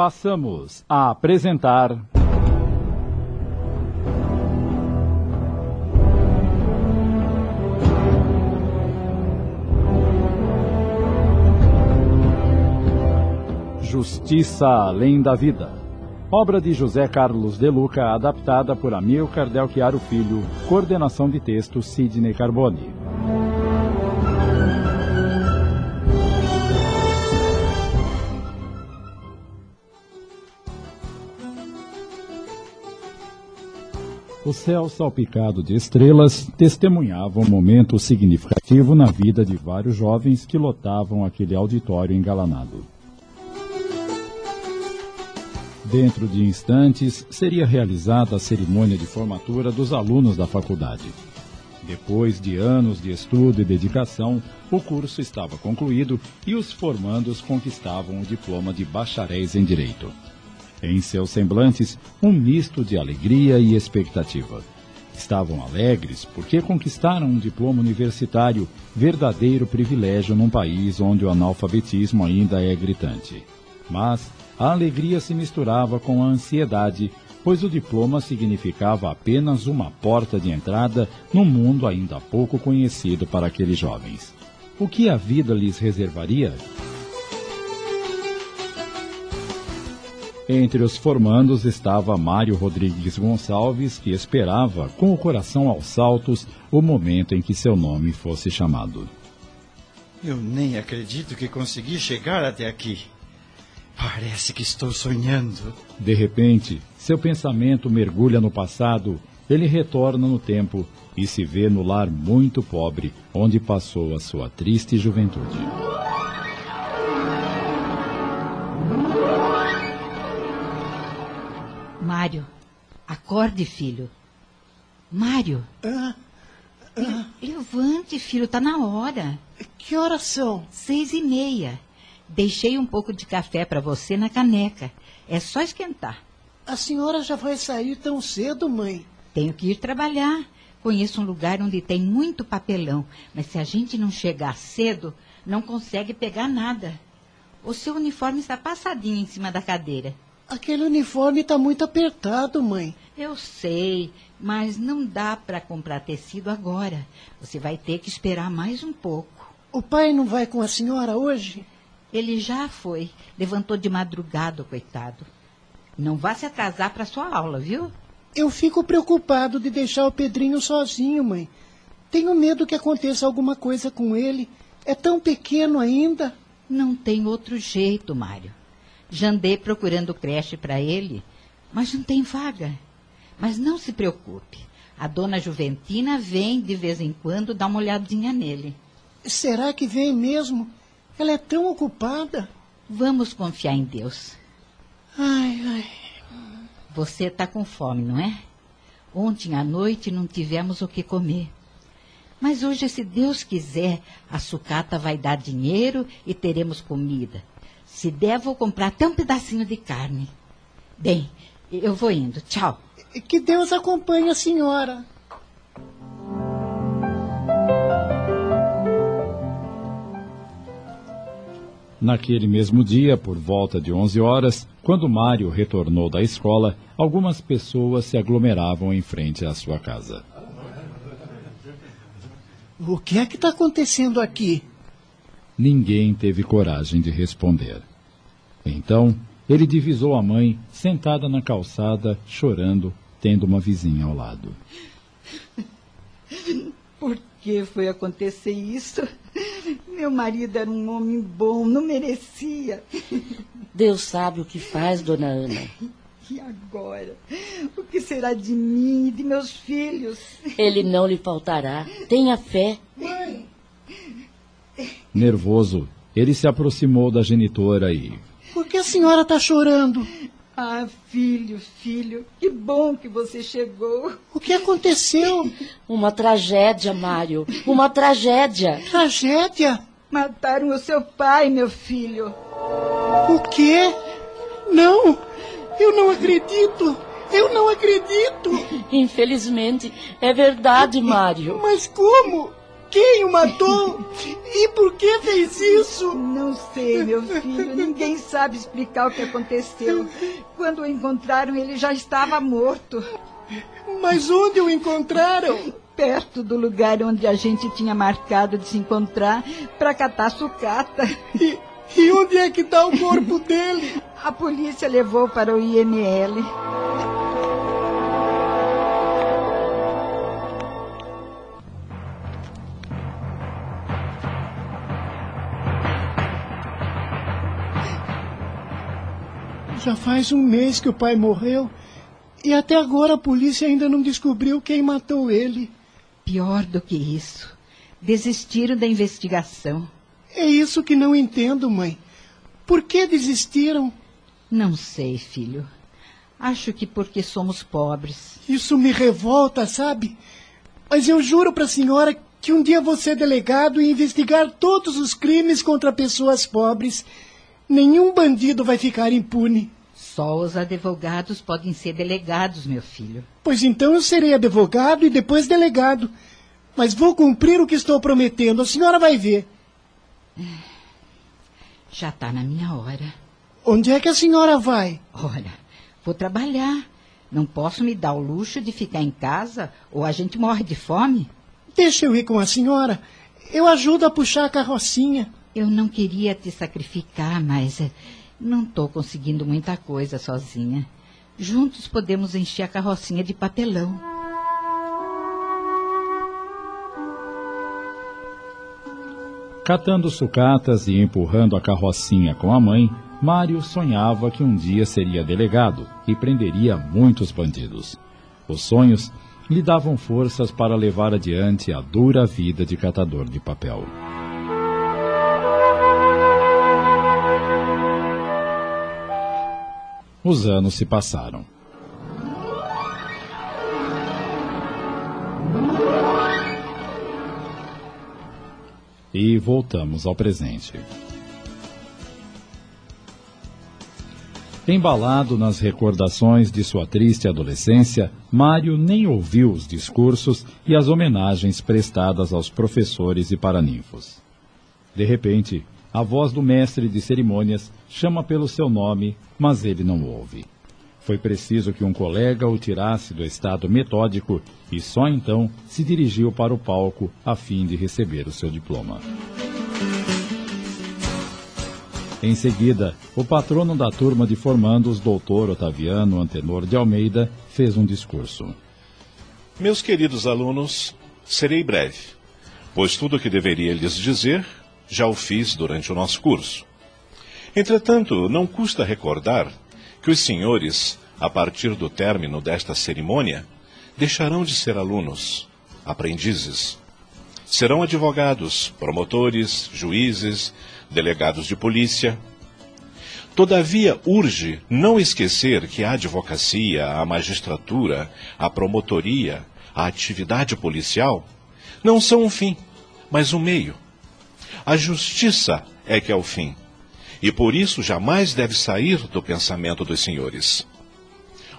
Passamos a apresentar. Justiça Além da Vida. Obra de José Carlos De Luca, adaptada por Amilcar Del Chiaro Filho, coordenação de texto Sidney Carboni. O céu salpicado de estrelas testemunhava um momento significativo na vida de vários jovens que lotavam aquele auditório engalanado. Dentro de instantes seria realizada a cerimônia de formatura dos alunos da faculdade. Depois de anos de estudo e dedicação, o curso estava concluído e os formandos conquistavam o diploma de bacharéis em Direito. Em seus semblantes, um misto de alegria e expectativa. Estavam alegres porque conquistaram um diploma universitário, verdadeiro privilégio num país onde o analfabetismo ainda é gritante. Mas a alegria se misturava com a ansiedade, pois o diploma significava apenas uma porta de entrada num mundo ainda pouco conhecido para aqueles jovens. O que a vida lhes reservaria? Entre os formandos estava Mário Rodrigues Gonçalves, que esperava, com o coração aos saltos, o momento em que seu nome fosse chamado. Eu nem acredito que consegui chegar até aqui. Parece que estou sonhando. De repente, seu pensamento mergulha no passado, ele retorna no tempo e se vê no lar muito pobre onde passou a sua triste juventude. Mário, acorde, filho. Mário. Ah, ah, Levante, filho, tá na hora. que horas são? Seis e meia. Deixei um pouco de café para você na caneca. É só esquentar. A senhora já vai sair tão cedo, mãe? Tenho que ir trabalhar. Conheço um lugar onde tem muito papelão, mas se a gente não chegar cedo, não consegue pegar nada. O seu uniforme está passadinho em cima da cadeira. Aquele uniforme está muito apertado, mãe. Eu sei, mas não dá para comprar tecido agora. Você vai ter que esperar mais um pouco. O pai não vai com a senhora hoje? Ele já foi. Levantou de madrugada, coitado. Não vá se atrasar para sua aula, viu? Eu fico preocupado de deixar o Pedrinho sozinho, mãe. Tenho medo que aconteça alguma coisa com ele. É tão pequeno ainda. Não tem outro jeito, Mário. Já andei procurando creche para ele, mas não tem vaga. Mas não se preocupe. A dona Juventina vem de vez em quando dar uma olhadinha nele. Será que vem mesmo? Ela é tão ocupada. Vamos confiar em Deus. Ai, ai. Você está com fome, não é? Ontem à noite não tivemos o que comer. Mas hoje, se Deus quiser, a sucata vai dar dinheiro e teremos comida. Se der, vou comprar até um pedacinho de carne. Bem, eu vou indo. Tchau. Que Deus acompanhe a senhora. Naquele mesmo dia, por volta de 11 horas, quando Mário retornou da escola, algumas pessoas se aglomeravam em frente à sua casa. O que é que está acontecendo aqui? Ninguém teve coragem de responder. Então, ele divisou a mãe sentada na calçada, chorando, tendo uma vizinha ao lado. Por que foi acontecer isso? Meu marido era um homem bom, não merecia. Deus sabe o que faz, dona Ana. E agora? O que será de mim e de meus filhos? Ele não lhe faltará. Tenha fé. Nervoso, ele se aproximou da genitora e. Por que a senhora está chorando? Ah, filho, filho, que bom que você chegou. O que aconteceu? Uma tragédia, Mário. Uma tragédia. Tragédia? Mataram o seu pai, meu filho. O quê? Não! Eu não acredito! Eu não acredito! Infelizmente, é verdade, Mário. Mas como? Quem o matou? E por que fez isso? Não sei, meu filho. Ninguém sabe explicar o que aconteceu. Quando o encontraram, ele já estava morto. Mas onde o encontraram? Perto do lugar onde a gente tinha marcado de se encontrar para catar sucata. E, e onde é que está o corpo dele? A polícia levou para o IML. Já faz um mês que o pai morreu e até agora a polícia ainda não descobriu quem matou ele. Pior do que isso. Desistiram da investigação. É isso que não entendo, mãe. Por que desistiram? Não sei, filho. Acho que porque somos pobres. Isso me revolta, sabe? Mas eu juro para a senhora que um dia vou ser delegado e investigar todos os crimes contra pessoas pobres. Nenhum bandido vai ficar impune. Só os advogados podem ser delegados, meu filho. Pois então eu serei advogado e depois delegado. Mas vou cumprir o que estou prometendo. A senhora vai ver. Já está na minha hora. Onde é que a senhora vai? Olha, vou trabalhar. Não posso me dar o luxo de ficar em casa ou a gente morre de fome. Deixa eu ir com a senhora. Eu ajudo a puxar a carrocinha. Eu não queria te sacrificar, mas eh, não estou conseguindo muita coisa sozinha. Juntos podemos encher a carrocinha de papelão. Catando sucatas e empurrando a carrocinha com a mãe, Mário sonhava que um dia seria delegado e prenderia muitos bandidos. Os sonhos lhe davam forças para levar adiante a dura vida de catador de papel. Os anos se passaram. E voltamos ao presente. Embalado nas recordações de sua triste adolescência, Mário nem ouviu os discursos e as homenagens prestadas aos professores e paraninfos. De repente, a voz do mestre de cerimônias chama pelo seu nome, mas ele não ouve. Foi preciso que um colega o tirasse do estado metódico e só então se dirigiu para o palco a fim de receber o seu diploma. Em seguida, o patrono da turma de formandos, doutor Otaviano Antenor de Almeida, fez um discurso. Meus queridos alunos, serei breve, pois tudo o que deveria lhes dizer já o fiz durante o nosso curso. Entretanto, não custa recordar que os senhores, a partir do término desta cerimônia, deixarão de ser alunos, aprendizes. Serão advogados, promotores, juízes, delegados de polícia. Todavia, urge não esquecer que a advocacia, a magistratura, a promotoria, a atividade policial não são um fim, mas um meio. A justiça é que é o fim, e por isso jamais deve sair do pensamento dos senhores.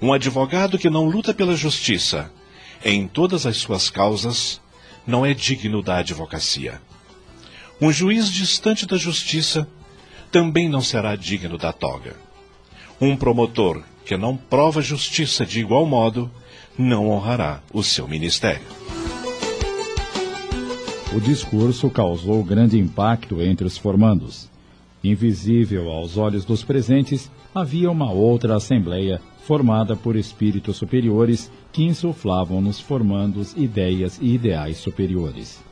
Um advogado que não luta pela justiça em todas as suas causas não é digno da advocacia. Um juiz distante da justiça também não será digno da toga. Um promotor que não prova justiça de igual modo não honrará o seu ministério. O discurso causou grande impacto entre os formandos. Invisível aos olhos dos presentes, havia uma outra assembleia formada por espíritos superiores que insuflavam nos formandos ideias e ideais superiores.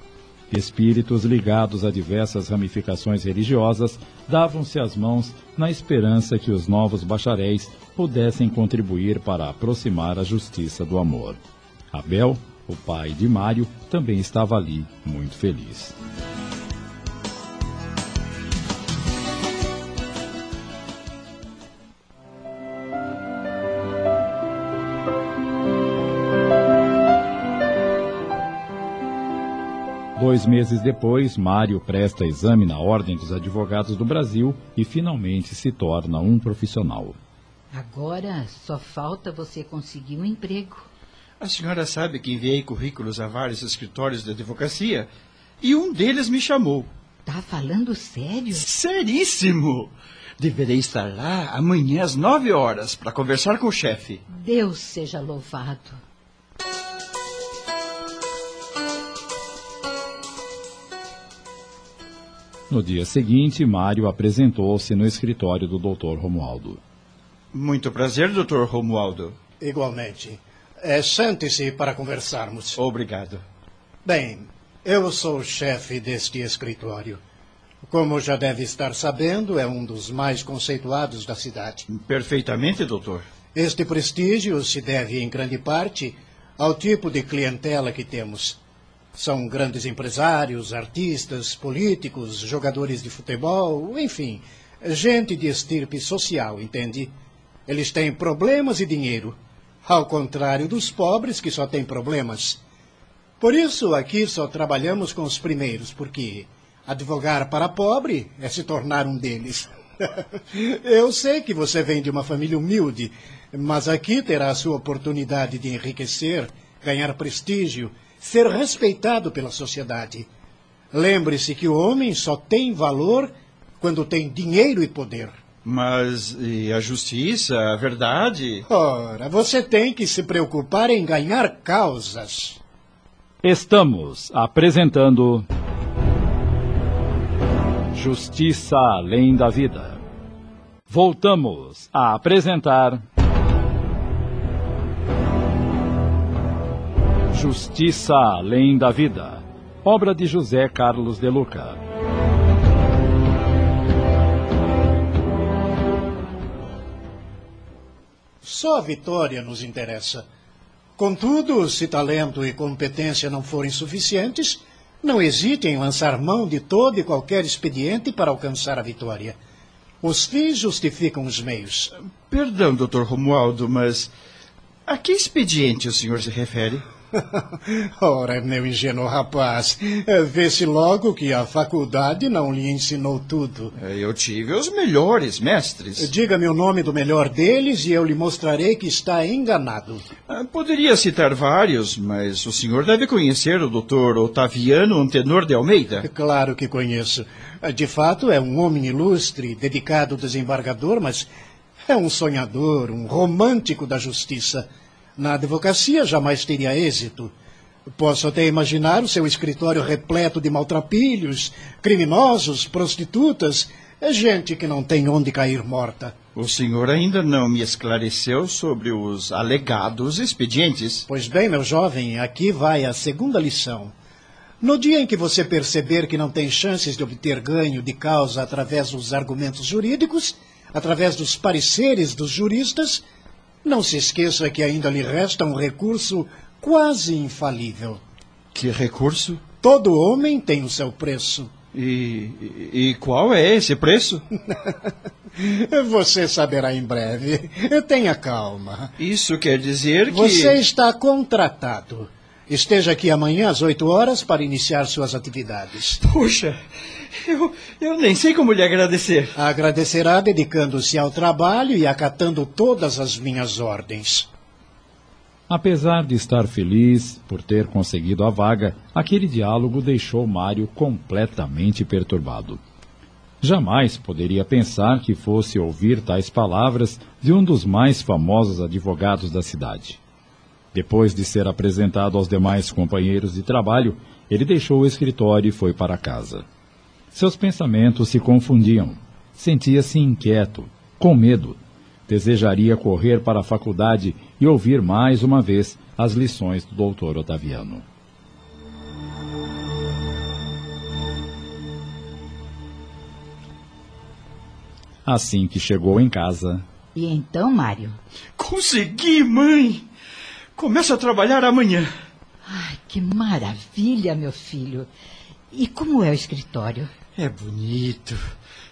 Espíritos ligados a diversas ramificações religiosas davam-se as mãos na esperança que os novos bacharéis pudessem contribuir para aproximar a justiça do amor. Abel, o pai de Mário, também estava ali, muito feliz. Dois meses depois, Mário presta exame na Ordem dos Advogados do Brasil e finalmente se torna um profissional. Agora só falta você conseguir um emprego. A senhora sabe que enviei currículos a vários escritórios de advocacia, e um deles me chamou. Tá falando sério? Seríssimo! Deverei estar lá amanhã às nove horas para conversar com o chefe. Deus seja louvado. No dia seguinte, Mário apresentou-se no escritório do Dr. Romualdo. Muito prazer, Dr. Romualdo. Igualmente. É, Sente-se para conversarmos. Obrigado. Bem, eu sou o chefe deste escritório. Como já deve estar sabendo, é um dos mais conceituados da cidade. Perfeitamente, doutor. Este prestígio se deve, em grande parte, ao tipo de clientela que temos. São grandes empresários, artistas, políticos, jogadores de futebol, enfim, gente de estirpe social, entende? Eles têm problemas e dinheiro, ao contrário dos pobres que só têm problemas. Por isso, aqui só trabalhamos com os primeiros, porque advogar para pobre é se tornar um deles. Eu sei que você vem de uma família humilde, mas aqui terá a sua oportunidade de enriquecer, ganhar prestígio ser respeitado pela sociedade. Lembre-se que o homem só tem valor quando tem dinheiro e poder. Mas e a justiça, a verdade? Ora, você tem que se preocupar em ganhar causas. Estamos apresentando. Justiça além da vida. Voltamos a apresentar. Justiça além da vida. Obra de José Carlos de Luca. Só a vitória nos interessa. Contudo, se talento e competência não forem suficientes, não hesite em lançar mão de todo e qualquer expediente para alcançar a vitória. Os fins justificam os meios. Perdão, Dr. Romualdo, mas a que expediente o senhor se refere? Ora, meu ingênuo rapaz, vê-se logo que a faculdade não lhe ensinou tudo. É, eu tive os melhores mestres. Diga-me o nome do melhor deles e eu lhe mostrarei que está enganado. Ah, poderia citar vários, mas o senhor deve conhecer o doutor Otaviano Antenor de Almeida. Claro que conheço. De fato, é um homem ilustre, dedicado desembargador, mas é um sonhador, um romântico da justiça. Na advocacia jamais teria êxito. Posso até imaginar o seu escritório repleto de maltrapilhos, criminosos, prostitutas, é gente que não tem onde cair morta. O senhor ainda não me esclareceu sobre os alegados expedientes. Pois bem, meu jovem, aqui vai a segunda lição. No dia em que você perceber que não tem chances de obter ganho de causa através dos argumentos jurídicos, através dos pareceres dos juristas, não se esqueça que ainda lhe resta um recurso quase infalível. Que recurso? Todo homem tem o seu preço. E, e qual é esse preço? Você saberá em breve. Tenha calma. Isso quer dizer que. Você está contratado. Esteja aqui amanhã às oito horas para iniciar suas atividades. Puxa, eu, eu nem sei como lhe agradecer. Agradecerá dedicando-se ao trabalho e acatando todas as minhas ordens. Apesar de estar feliz por ter conseguido a vaga, aquele diálogo deixou Mário completamente perturbado. Jamais poderia pensar que fosse ouvir tais palavras de um dos mais famosos advogados da cidade. Depois de ser apresentado aos demais companheiros de trabalho, ele deixou o escritório e foi para casa. Seus pensamentos se confundiam. Sentia-se inquieto, com medo. Desejaria correr para a faculdade e ouvir mais uma vez as lições do doutor Otaviano. Assim que chegou em casa. E então, Mário? Consegui, mãe! Começo a trabalhar amanhã. Ai, que maravilha, meu filho. E como é o escritório? É bonito.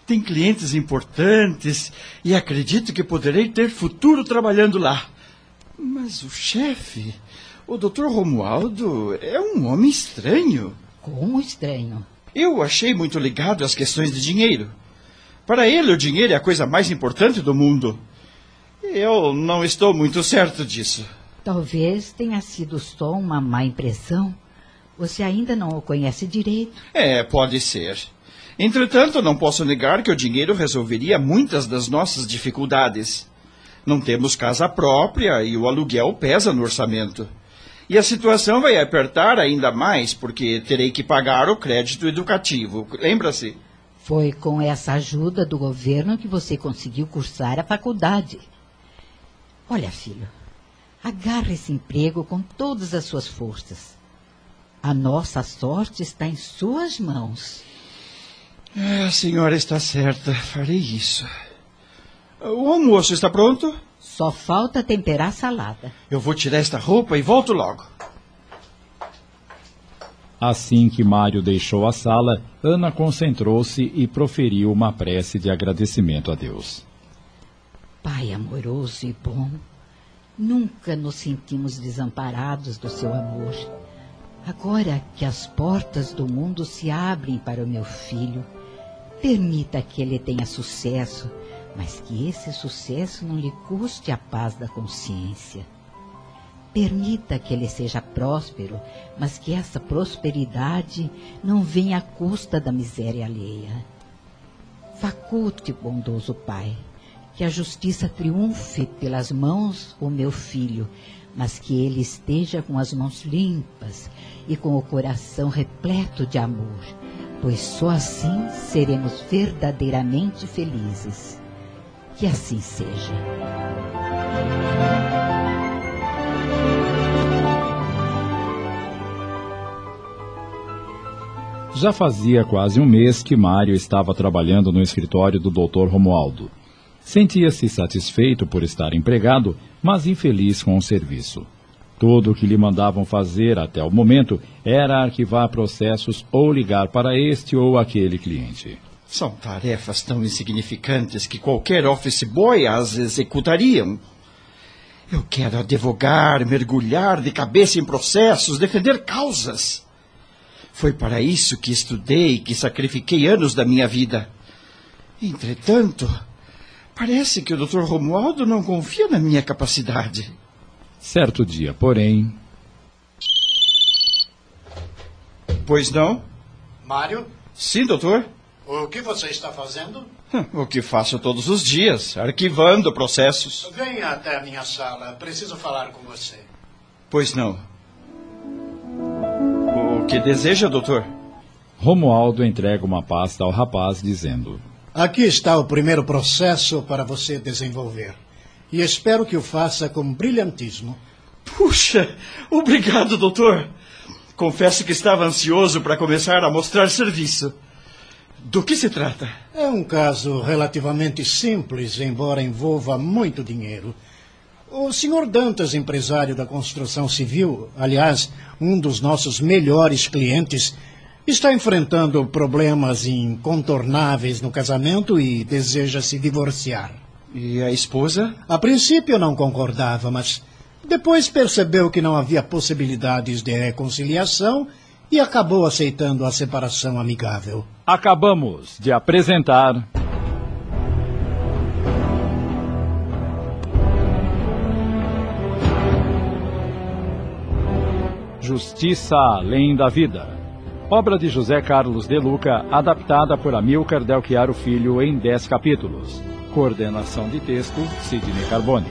Tem clientes importantes e acredito que poderei ter futuro trabalhando lá. Mas o chefe, o Dr. Romualdo, é um homem estranho. Como estranho? Eu achei muito ligado às questões de dinheiro. Para ele, o dinheiro é a coisa mais importante do mundo. Eu não estou muito certo disso. Talvez tenha sido só uma má impressão. Você ainda não o conhece direito. É, pode ser. Entretanto, não posso negar que o dinheiro resolveria muitas das nossas dificuldades. Não temos casa própria e o aluguel pesa no orçamento. E a situação vai apertar ainda mais porque terei que pagar o crédito educativo. Lembra-se? Foi com essa ajuda do governo que você conseguiu cursar a faculdade. Olha, filho, agarre esse emprego com todas as suas forças. A nossa sorte está em suas mãos. É, a senhora está certa. Farei isso. O almoço está pronto? Só falta temperar a salada. Eu vou tirar esta roupa e volto logo. Assim que Mário deixou a sala, Ana concentrou-se e proferiu uma prece de agradecimento a Deus. Pai amoroso e bom, nunca nos sentimos desamparados do seu amor. Agora que as portas do mundo se abrem para o meu filho, permita que ele tenha sucesso, mas que esse sucesso não lhe custe a paz da consciência. Permita que ele seja próspero, mas que essa prosperidade não venha à custa da miséria alheia. Faculte, bondoso Pai, que a justiça triunfe pelas mãos o meu filho, mas que ele esteja com as mãos limpas e com o coração repleto de amor, pois só assim seremos verdadeiramente felizes. Que assim seja. Já fazia quase um mês que Mário estava trabalhando no escritório do Dr. Romualdo. Sentia-se satisfeito por estar empregado, mas infeliz com o serviço. Tudo o que lhe mandavam fazer até o momento era arquivar processos ou ligar para este ou aquele cliente. São tarefas tão insignificantes que qualquer office boy as executariam. Eu quero advogar, mergulhar de cabeça em processos, defender causas. Foi para isso que estudei, que sacrifiquei anos da minha vida. Entretanto, parece que o Dr. Romualdo não confia na minha capacidade. Certo dia, porém. Pois não? Mário, Sim, doutor. o que você está fazendo? Hum, O que faço todos os dias, arquivando processos. Venha até a minha sala. Preciso falar com você. Pois não. O que deseja, doutor? Romualdo entrega uma pasta ao rapaz, dizendo: Aqui está o primeiro processo para você desenvolver. E espero que o faça com brilhantismo. Puxa, obrigado, doutor. Confesso que estava ansioso para começar a mostrar serviço. Do que se trata? É um caso relativamente simples, embora envolva muito dinheiro. O senhor Dantas, empresário da construção civil, aliás, um dos nossos melhores clientes, está enfrentando problemas incontornáveis no casamento e deseja se divorciar. E a esposa? A princípio não concordava, mas depois percebeu que não havia possibilidades de reconciliação e acabou aceitando a separação amigável. Acabamos de apresentar. Justiça Além da Vida. Obra de José Carlos de Luca, adaptada por Amilcar Del Chiaro Filho em 10 capítulos. Coordenação de texto, Sidney Carbone.